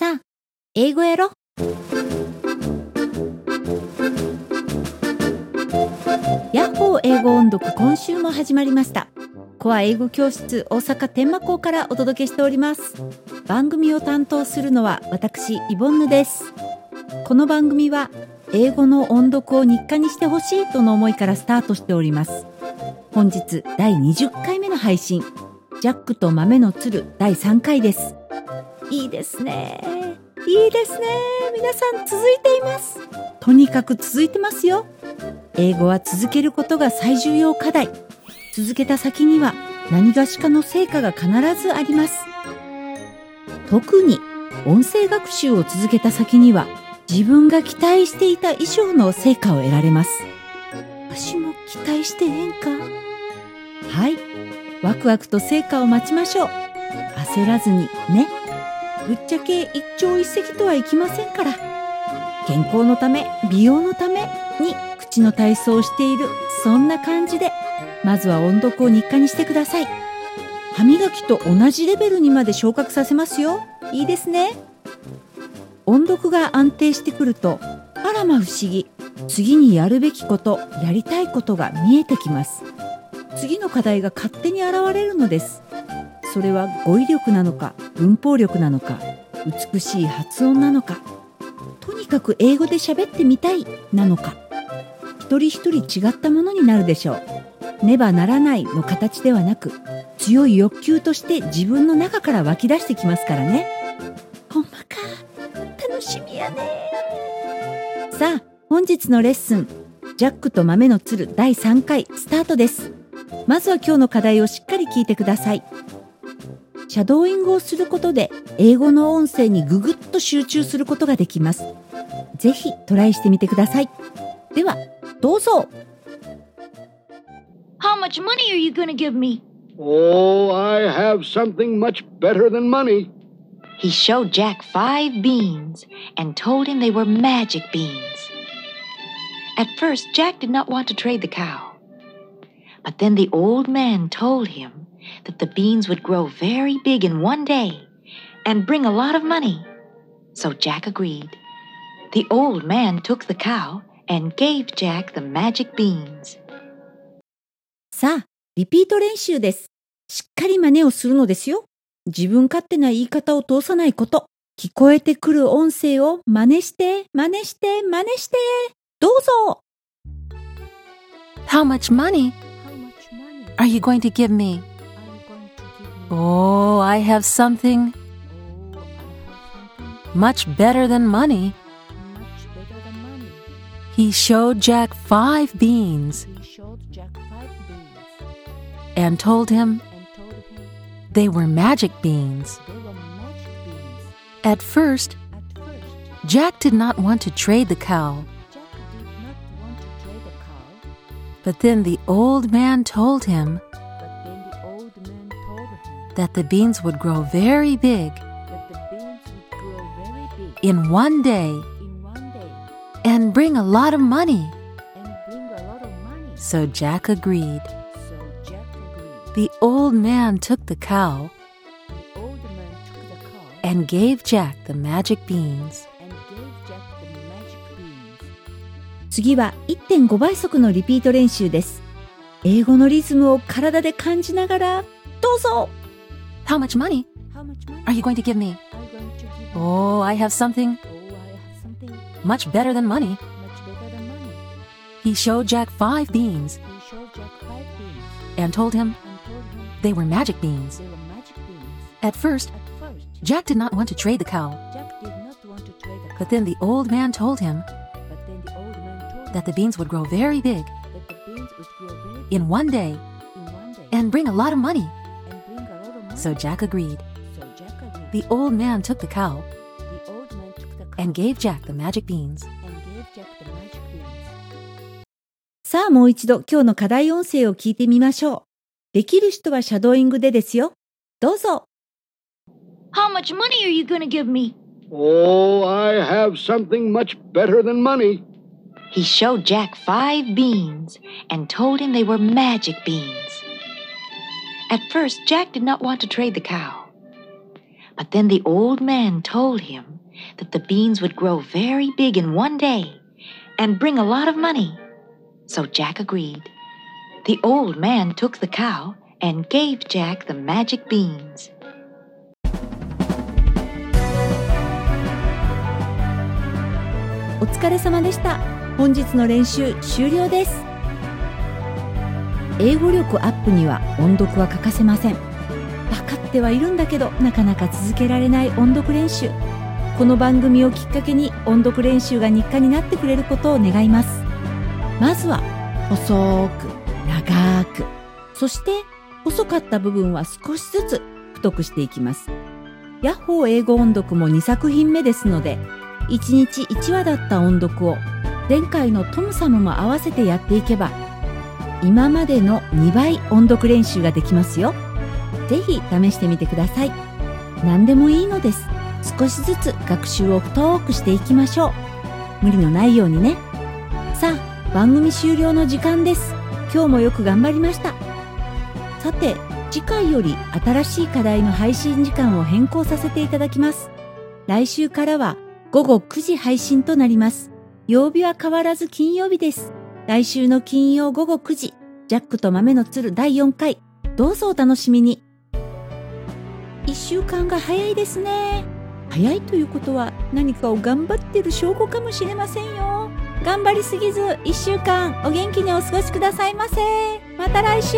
さあ、英語やろ？ヤッホー英語音読今週も始まりました。コア英語教室大阪天満校からお届けしております。番組を担当するのは私イボンヌです。この番組は英語の音読を日課にしてほしいとの思いからスタートしております。本日第20回目の配信。ジャックと豆の鶴第3回です。いいですね。いいですね。皆さん続いています。とにかく続いてますよ。英語は続けることが最重要課題。続けた先には何がしかの成果が必ずあります。特に音声学習を続けた先には自分が期待していた以上の成果を得られます。私も期待してええんかはい。ワクワクと成果を待ちましょう。焦らずにね。ぶっちゃけ一朝一夕とはいきませんから。健康のため、美容のために口の体操をしている、そんな感じで、まずは音読を日課にしてください。歯磨きと同じレベルにまで昇格させますよ。いいですね。音読が安定してくると、あらま不思議。次にやるべきこと、やりたいことが見えてきます。次の課題が勝手に現れるのです。それは語彙力なのか、文法力なのか、美しい発音なのか、とにかく英語で喋ってみたいなのか、一人一人違ったものになるでしょう。ねばならないの形ではなく、強い欲求として自分の中から湧き出してきますからね。ほんまか、楽しみやね。さあ、本日のレッスン、ジャックと豆の鶴第3回スタートです。まずは今日の課題をしっかり聞いてください。シャドーイングをすることで英語の音声にぐぐっと集中することができます。ぜひトライしてみてください。では、どうぞ How much money are you going to give me? Oh, I have something much better than money. He showed Jack five beans and told him they were magic beans. At first, Jack did not want to trade the cow. But then the old man told him that the beans would grow very big in one day and bring a lot of money. So Jack agreed. The old man took the cow and gave Jack the magic beans. さあ、リピート練習です。しっかり真似をするのですよ。自分勝手な言い方を通さないこと。聞こえてくる音声を真似して、真似して、真似して。どうぞ How much money are you going to give me? Oh, I have something much better than money. He showed Jack five beans and told him they were magic beans. At first, Jack did not want to trade the cow, but then the old man told him that the beans would grow very big in one day and bring a lot of money. So Jack agreed. The old man took the cow and gave Jack the magic beans. 次は1.5倍速のリピート練習です。英語のリズムを体で感じながら、どうぞ how much money are you going to give me? Oh, I have something much better than money. He showed Jack five beans and told him they were magic beans. At first, Jack did not want to trade the cow, but then the old man told him that the beans would grow very big in one day and bring a lot of money. So Jack agreed. The old man took the cow and gave Jack the magic beans. さあもう一度今日の課題音声を聞いてみましょう。できる人はシャドーイングでですよ。どうぞ How much money are you going to give me? Oh, I have something much better than money. He showed Jack five beans and told him they were magic beans. At first, Jack did not want to trade the cow. But then the old man told him that the beans would grow very big in one day and bring a lot of money. So Jack agreed. The old man took the cow and gave Jack the magic beans. お疲れ様でした本日の練習終了です 英語力アップには音読は欠かせません。分かってはいるんだけどなかなか続けられない音読練習。この番組をきっかけに音読練習が日課になってくれることを願います。まずは細く長く。そして細かった部分は少しずつ太くしていきます。ヤッホー英語音読も2作品目ですので1日1話だった音読を前回のトムサムも合わせてやっていけば今までの2倍音読練習ができますよ。ぜひ試してみてください。何でもいいのです。少しずつ学習を太くしていきましょう。無理のないようにね。さあ番組終了の時間です。今日もよく頑張りました。さて次回より新しい課題の配信時間を変更させていただきます。来週からは午後9時配信となります。曜日は変わらず金曜日です。来週の金曜午後9時ジャックと豆の鶴第4回。どうぞお楽しみに。1週間が早いですね。早いということは何かを頑張ってる証拠かもしれませんよ。頑張りすぎず1週間お元気にお過ごしくださいませ。また来週。